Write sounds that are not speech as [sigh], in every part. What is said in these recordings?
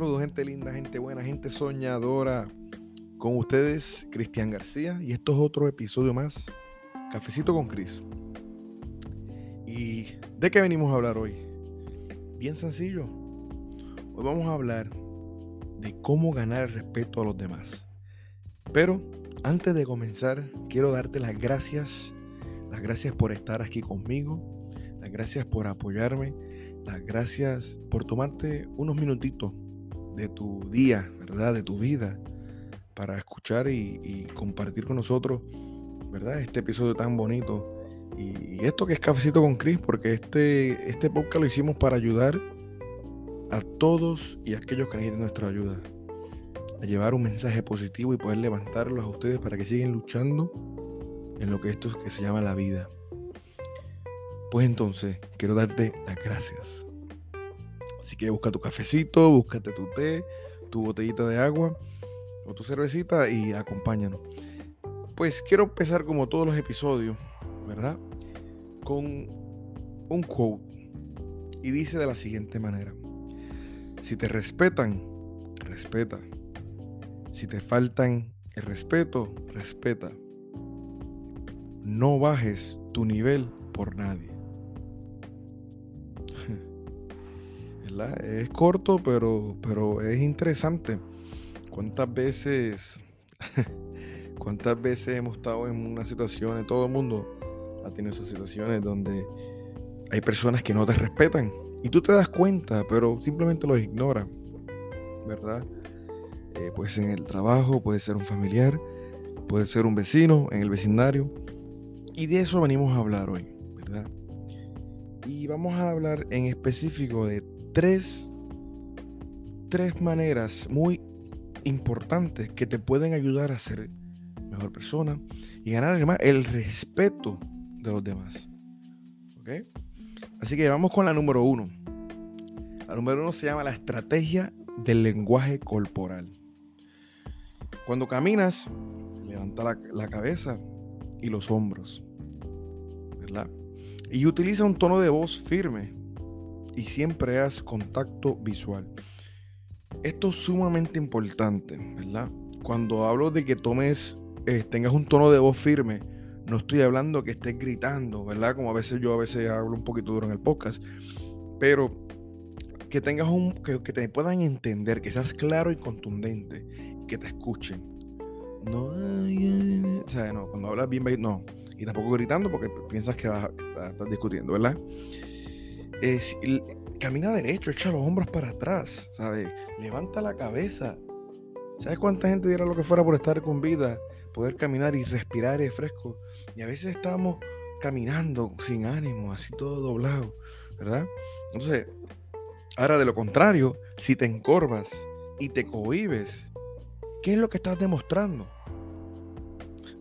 Saludos, gente linda, gente buena, gente soñadora. Con ustedes, Cristian García, y esto es otro episodio más, Cafecito con Cris. ¿Y de qué venimos a hablar hoy? Bien sencillo. Hoy vamos a hablar de cómo ganar el respeto a los demás. Pero antes de comenzar, quiero darte las gracias, las gracias por estar aquí conmigo, las gracias por apoyarme, las gracias por tomarte unos minutitos de tu día, ¿verdad? De tu vida, para escuchar y, compartir con nosotros, ¿verdad? Este episodio tan bonito. Y, esto que es Cafecito con Chris, porque este, este podcast lo hicimos para ayudar a todos y a aquellos que necesiten nuestra ayuda. A llevar un mensaje positivo y poder levantarlos a ustedes para que sigan luchando en lo que esto que se llama la vida. Pues entonces, quiero darte las gracias. Si quieres, busca tu cafecito, búscate tu té, tu botellita de agua o tu cervecita y acompáñanos. Pues quiero empezar como todos los episodios, ¿verdad? Con un quote. Y dice de la siguiente manera. Si te respetan, respeta. Si te faltan el respeto, respeta. No bajes tu nivel por nadie. Es corto, pero, pero es interesante. ¿Cuántas veces, [laughs] cuántas veces hemos estado en una situación, en todo el mundo ha tenido esas situaciones donde hay personas que no te respetan y tú te das cuenta, pero simplemente los ignoras, ¿verdad? Eh, puede ser en el trabajo, puede ser un familiar, puede ser un vecino en el vecindario. Y de eso venimos a hablar hoy, ¿verdad? Y vamos a hablar en específico de tres, tres maneras muy importantes que te pueden ayudar a ser mejor persona y ganar el respeto de los demás. ¿Ok? Así que vamos con la número uno. La número uno se llama la estrategia del lenguaje corporal. Cuando caminas, levanta la, la cabeza y los hombros. ¿Verdad? Y utiliza un tono de voz firme y siempre haz contacto visual. Esto es sumamente importante, ¿verdad? Cuando hablo de que tomes, eh, tengas un tono de voz firme, no estoy hablando que estés gritando, ¿verdad? Como a veces yo a veces hablo un poquito duro en el podcast, pero que tengas un, que, te puedan entender, que seas claro y contundente, que te escuchen. No, o sea, no, cuando hablas bien, no, y tampoco gritando porque piensas que vas, estás discutiendo, ¿verdad? Camina derecho, echa los hombros para atrás, ¿sabes? Levanta la cabeza. ¿Sabes cuánta gente diera lo que fuera por estar con vida? Poder caminar y respirar aire fresco. Y a veces estamos caminando sin ánimo, así todo doblado, ¿verdad? Entonces, ahora de lo contrario, si te encorvas y te cohibes, ¿qué es lo que estás demostrando?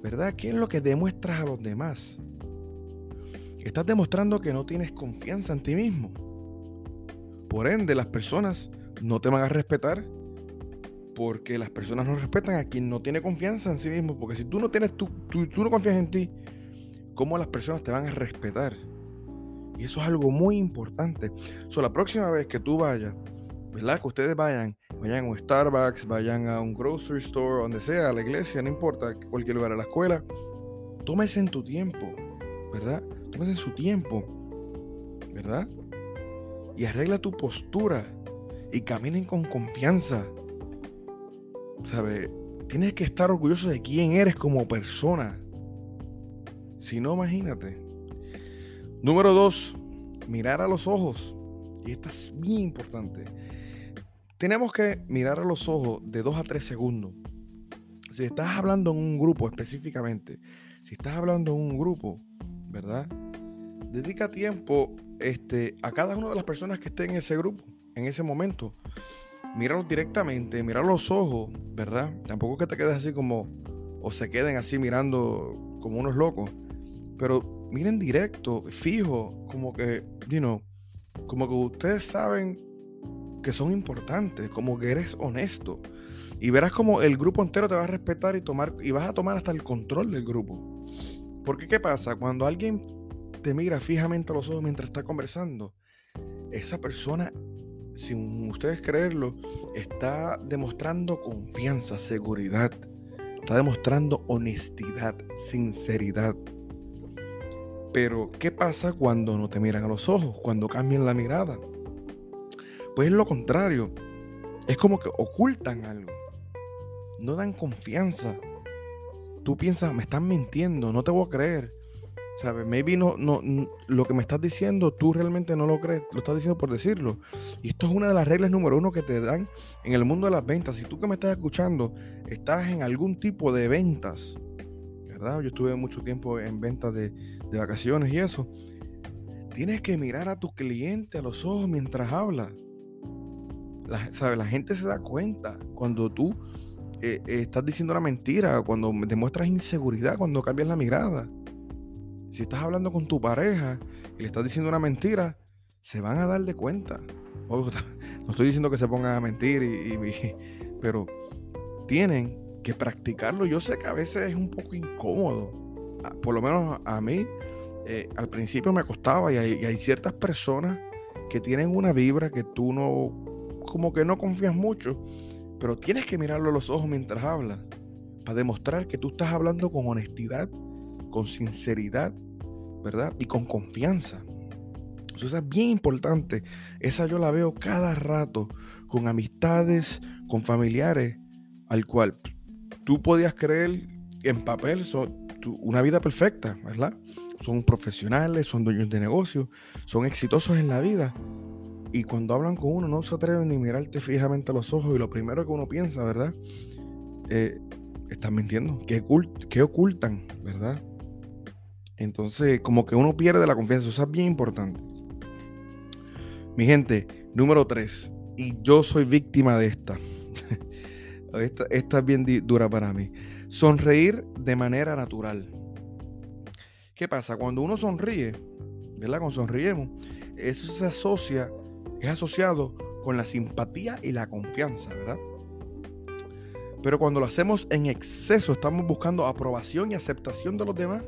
¿Verdad? ¿Qué es lo que demuestras a los demás? Estás demostrando que no tienes confianza en ti mismo. Por ende, las personas no te van a respetar porque las personas no respetan a quien no tiene confianza en sí mismo. Porque si tú no tienes tú, tú, no confías en ti, ¿cómo las personas te van a respetar? Y eso es algo muy importante. So, la próxima vez que tú vayas, ¿verdad? Que ustedes vayan, vayan a un Starbucks, vayan a un grocery store, donde sea, a la iglesia, no importa, cualquier lugar, a la escuela, tómese en tu tiempo, ¿verdad? Tómese su tiempo, ¿verdad? Y arregla tu postura y caminen con confianza. ¿Sabes? Tienes que estar orgulloso de quién eres como persona. Si no, imagínate. Número dos, mirar a los ojos. Y esto es bien importante. Tenemos que mirar a los ojos de dos a tres segundos. Si estás hablando en un grupo específicamente, si estás hablando en un grupo, ¿verdad? Dedica tiempo este, a cada una de las personas que esté en ese grupo, en ese momento. Míralos directamente, mira los ojos, ¿verdad? Tampoco que te quedes así como, o se queden así mirando como unos locos, pero miren directo, fijo, como que, you know, como que ustedes saben que son importantes, como que eres honesto. Y verás como el grupo entero te va a respetar y tomar, y vas a tomar hasta el control del grupo. Porque ¿qué pasa? Cuando alguien te mira fijamente a los ojos mientras está conversando, esa persona sin ustedes creerlo, está demostrando confianza, seguridad, está demostrando honestidad, sinceridad. Pero, ¿qué pasa cuando no te miran a los ojos? Cuando cambian la mirada. Pues es lo contrario. Es como que ocultan algo. No dan confianza. Tú piensas, me están mintiendo, no te voy a creer. ¿Sabes? Maybe no, no, lo que me estás diciendo, tú realmente no lo crees, lo estás diciendo por decirlo. Y esto es una de las reglas número uno que te dan en el mundo de las ventas. Si tú que me estás escuchando estás en algún tipo de ventas, ¿verdad? Yo estuve mucho tiempo en ventas de, vacaciones y eso. Tienes que mirar a tu cliente a los ojos mientras habla. La, ¿sabes? la gente se da cuenta cuando tú eh, eh, estás diciendo una mentira, cuando demuestras inseguridad, cuando cambias la mirada. Si estás hablando con tu pareja y le estás diciendo una mentira, se van a dar de cuenta. [laughs] No estoy diciendo que se pongan a mentir, y, pero tienen que practicarlo. Yo sé que a veces es un poco incómodo. Por lo menos a mí, eh, al principio me costaba y hay, ciertas personas que tienen una vibra que tú no, como que no confías mucho, pero tienes que mirarlo a los ojos mientras hablas para demostrar que tú estás hablando con honestidad con sinceridad, ¿verdad? Y con confianza. Eso es bien importante. Esa yo la veo cada rato con amistades, con familiares, al cual tú podías creer en papel son una vida perfecta, ¿verdad? Son profesionales, son dueños de negocios, son exitosos en la vida. Y cuando hablan con uno no se atreven ni mirarte fijamente a los ojos y lo primero que uno piensa, ¿verdad? Eh, están mintiendo. ¿Qué, ¿Qué ocultan, verdad? Entonces, como que uno pierde la confianza. Eso es bien importante. Mi gente, número 3. Y yo soy víctima de esta. [laughs] esta. Esta es bien dura para mí. Sonreír de manera natural. ¿Qué pasa? Cuando uno sonríe, ¿verdad? Cuando sonriemos, eso se asocia, es asociado con la simpatía y la confianza, ¿verdad? Pero cuando lo hacemos en exceso, estamos buscando aprobación y aceptación de los demás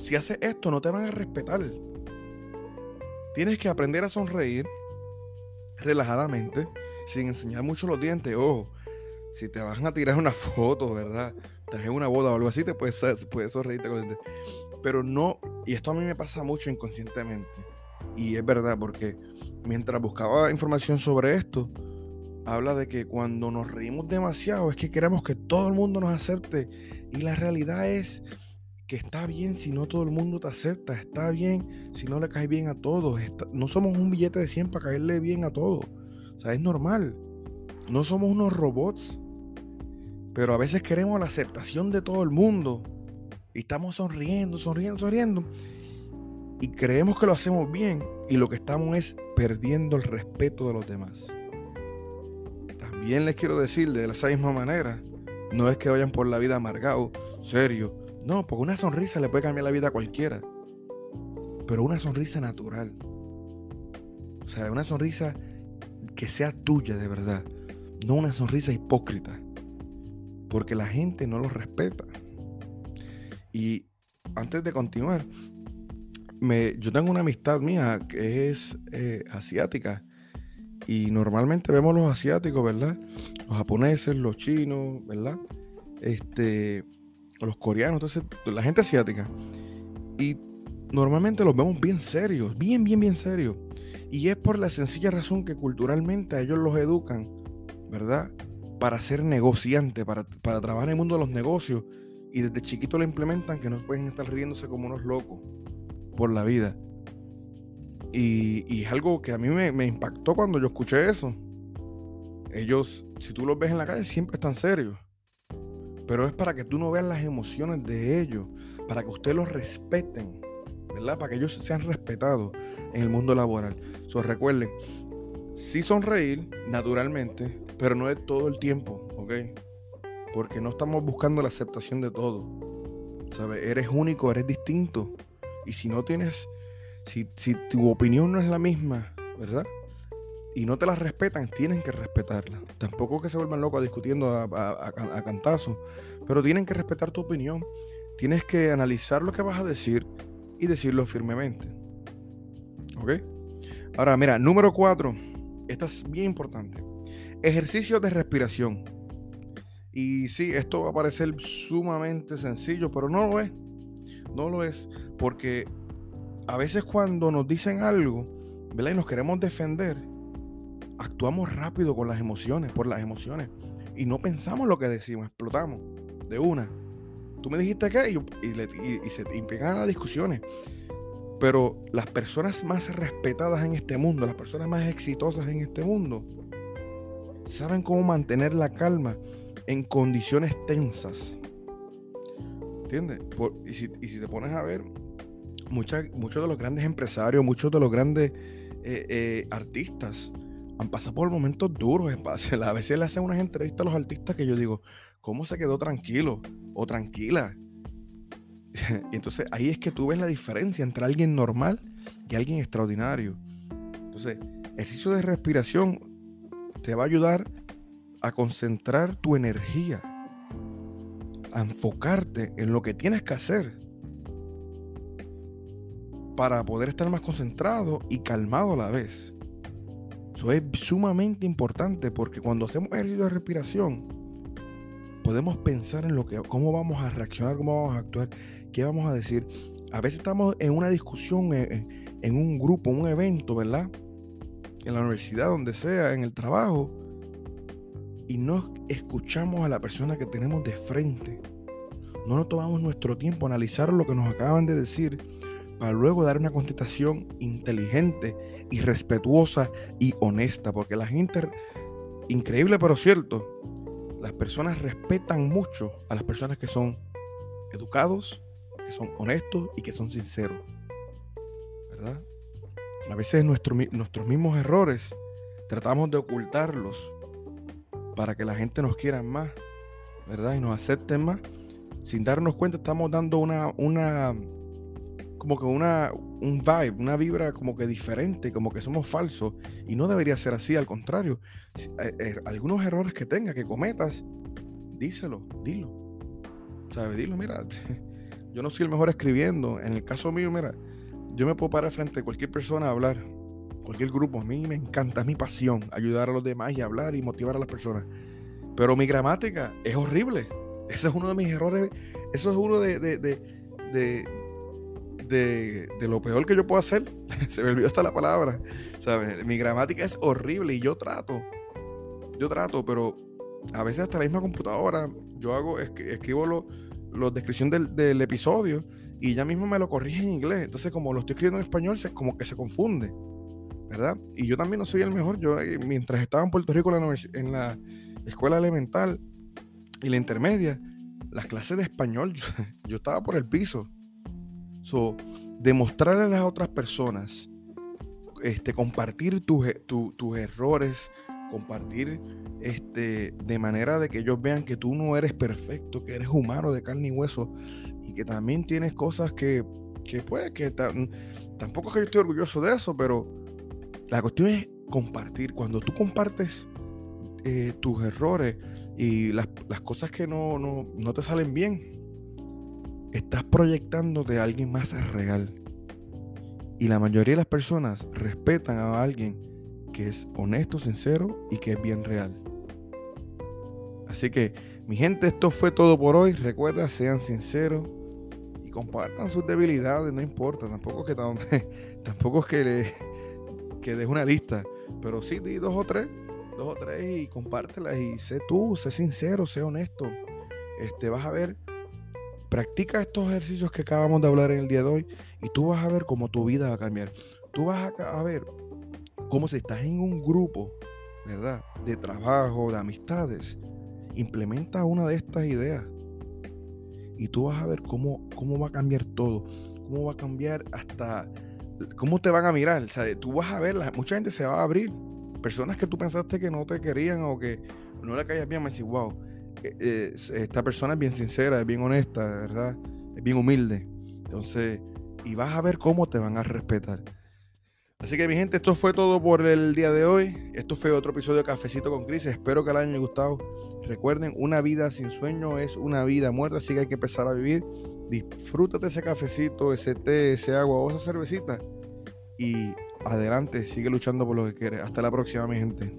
si haces esto, no te van a respetar. Tienes que aprender a sonreír relajadamente, sin enseñar mucho los dientes. Ojo, si te van a tirar una [laughs] foto, ¿verdad? Te en una boda o algo así, te puedes, puedes sonreírte con los dientes. Pero no, y esto a mí me pasa mucho inconscientemente. Y es verdad, porque mientras buscaba información sobre esto, habla de que cuando nos reímos demasiado es que queremos que todo el mundo nos acepte. Y la realidad es que está bien si no todo el mundo te acepta, está bien si no le caes bien a todos, no somos un billete de 100 para caerle bien a todos, o sea, es normal, no somos unos robots, pero a veces queremos la aceptación de todo el mundo y estamos sonriendo, sonriendo, sonriendo y creemos que lo hacemos bien y lo que estamos es perdiendo el respeto de los demás. También les quiero decir de esa misma manera, no es que vayan por la vida amargado, serio, no, porque una sonrisa le puede cambiar la vida a cualquiera. Pero una sonrisa natural. O sea, una sonrisa que sea tuya de verdad. No una sonrisa hipócrita. Porque la gente no lo respeta. Y antes de continuar, me, yo tengo una amistad mía que es eh, asiática. Y normalmente vemos los asiáticos, ¿verdad? Los japoneses, los chinos, ¿verdad? Este, los coreanos, entonces la gente asiática. Y normalmente los vemos bien serios, bien, bien, bien serios. Y es por la sencilla razón que culturalmente a ellos los educan, ¿verdad? Para ser negociante, para, para trabajar en el mundo de los negocios. Y desde chiquito lo implementan que no pueden estar riéndose como unos locos por la vida. Y, y es algo que a mí me, me impactó cuando yo escuché eso. Ellos, si tú los ves en la calle, siempre están serios pero es para que tú no veas las emociones de ellos, para que ustedes los respeten, ¿verdad? Para que ellos sean respetados en el mundo laboral. So, recuerden, sí sonreír naturalmente, pero no es todo el tiempo, ¿ok? Porque no estamos buscando la aceptación de todo. ¿Sabes? Eres único, eres distinto. Y si no tienes, si, si tu opinión no es la misma, ¿verdad? Y no te las respetan, tienen que respetarla. Tampoco que se vuelvan locos discutiendo a, a, cantazo, pero tienen que respetar tu opinión. Tienes que analizar lo que vas a decir y decirlo firmemente. ¿Ok? Ahora, mira, número cuatro. Esta es bien importante. Ejercicio de respiración. Y sí, esto va a parecer sumamente sencillo, pero no lo es. No lo es. Porque a veces cuando nos dicen algo, ¿verdad? Y nos queremos defender, actuamos rápido con las emociones, por las emociones. Y no pensamos lo que decimos, explotamos de una. Tú me dijiste que y, se implican las discusiones. Pero las personas más respetadas en este mundo, las personas más exitosas en este mundo, saben cómo mantener la calma en condiciones tensas. ¿Entiendes? y, si, te pones a ver, muchos de los grandes empresarios, muchos de los grandes eh, eh, artistas han pasado por momentos duros. [laughs] A veces le hacen unas entrevistas a los artistas que yo digo, ¿cómo se quedó tranquilo o tranquila? [laughs] y entonces ahí es que tú ves la diferencia entre alguien normal y alguien extraordinario. Entonces, ejercicio de respiración te va a ayudar a concentrar tu energía, a enfocarte en lo que tienes que hacer para poder estar más concentrado y calmado a la vez. Eso es sumamente importante porque cuando hacemos ejercicio de respiración, podemos pensar en lo que, cómo vamos a reaccionar, cómo vamos a actuar, qué vamos a decir. A veces estamos en una discusión, en, en un grupo, un evento, ¿verdad? En la universidad, donde sea, en el trabajo, y no escuchamos a la persona que tenemos de frente. No nos tomamos nuestro tiempo a analizar lo que nos acaban de decir luego dar una contestación inteligente y respetuosa y honesta, porque la gente, increíble pero cierto, las personas respetan mucho a las personas que son educados, que son honestos y que son sinceros. ¿Verdad? A veces nuestros mismos errores tratamos de ocultarlos para que la gente nos quiera más, ¿verdad? Y nos acepte más. Sin darnos cuenta estamos dando una, una, como que una, un vibe, una vibra como que diferente, como que somos falsos. Y no debería ser así, al contrario. Eh, eh, algunos errores que tengas, que cometas, díselo, dilo. ¿Sabes? Dilo, mira, [laughs] yo no soy el mejor escribiendo. En el caso mío, mira, yo me puedo parar frente a cualquier persona a hablar, cualquier grupo. A mí me encanta, es mi pasión, ayudar a los demás y hablar y motivar a las personas. Pero mi gramática es horrible. Ese es uno de mis errores. Eso es uno de de, lo peor que yo puedo hacer. [laughs] Se me olvidó hasta la palabra. ¿Sabes? Mi gramática es horrible y yo trato. Yo trato, pero a veces hasta la misma computadora, yo hago, escribo la lo descripción del, del, episodio y ya mismo me lo corrige en inglés. Entonces, como lo estoy escribiendo en español, se, como que se confunde. ¿Verdad? Y yo también no soy el mejor. Yo, eh, mientras estaba en Puerto Rico en la escuela elemental y la intermedia, las clases de español, [laughs] yo estaba por el piso. So, demostrar a las otras personas, este, compartir tus, tus errores, compartir este, de manera de que ellos vean que tú no eres perfecto, que eres humano de carne y hueso y que también tienes cosas que, que pues, que tampoco es que yo estoy orgulloso de eso, pero la cuestión es compartir. Cuando tú compartes eh, tus errores y las, cosas que no, no, no te salen bien, estás proyectando de alguien más real. Y la mayoría de las personas respetan a alguien que es honesto, sincero y que es bien real. Así que, mi gente, esto fue todo por hoy. Recuerda, sean sinceros y compartan sus debilidades, no importa. Tampoco es que, [laughs] tampoco es que, le, que una lista, pero sí di dos o tres, dos o tres y compártelas y sé tú, sé sincero, sé honesto. Este, vas a ver Practica estos ejercicios que acabamos de hablar en el día de hoy y tú vas a ver cómo tu vida va a cambiar. Tú vas a, ver cómo si estás en un grupo, ¿verdad? De trabajo, de amistades, implementa una de estas ideas y tú vas a ver cómo, cómo va a cambiar todo, cómo va a cambiar hasta cómo te van a mirar. O sea, tú vas a ver, mucha gente se va a abrir. Personas que tú pensaste que no te querían o que no le caías bien, me decís, wow, eh, esta persona es bien sincera, es bien honesta, ¿verdad? Es bien humilde. Entonces, y vas a ver cómo te van a respetar. Así que mi gente, esto fue todo por el día de hoy. Esto fue otro episodio de Cafecito con Cris. Espero que les haya gustado. Recuerden, una vida sin sueño es una vida muerta, así que hay que empezar a vivir. Disfrútate ese cafecito, ese té, ese agua o esa cervecita y adelante, sigue luchando por lo que quieres. Hasta la próxima, mi gente.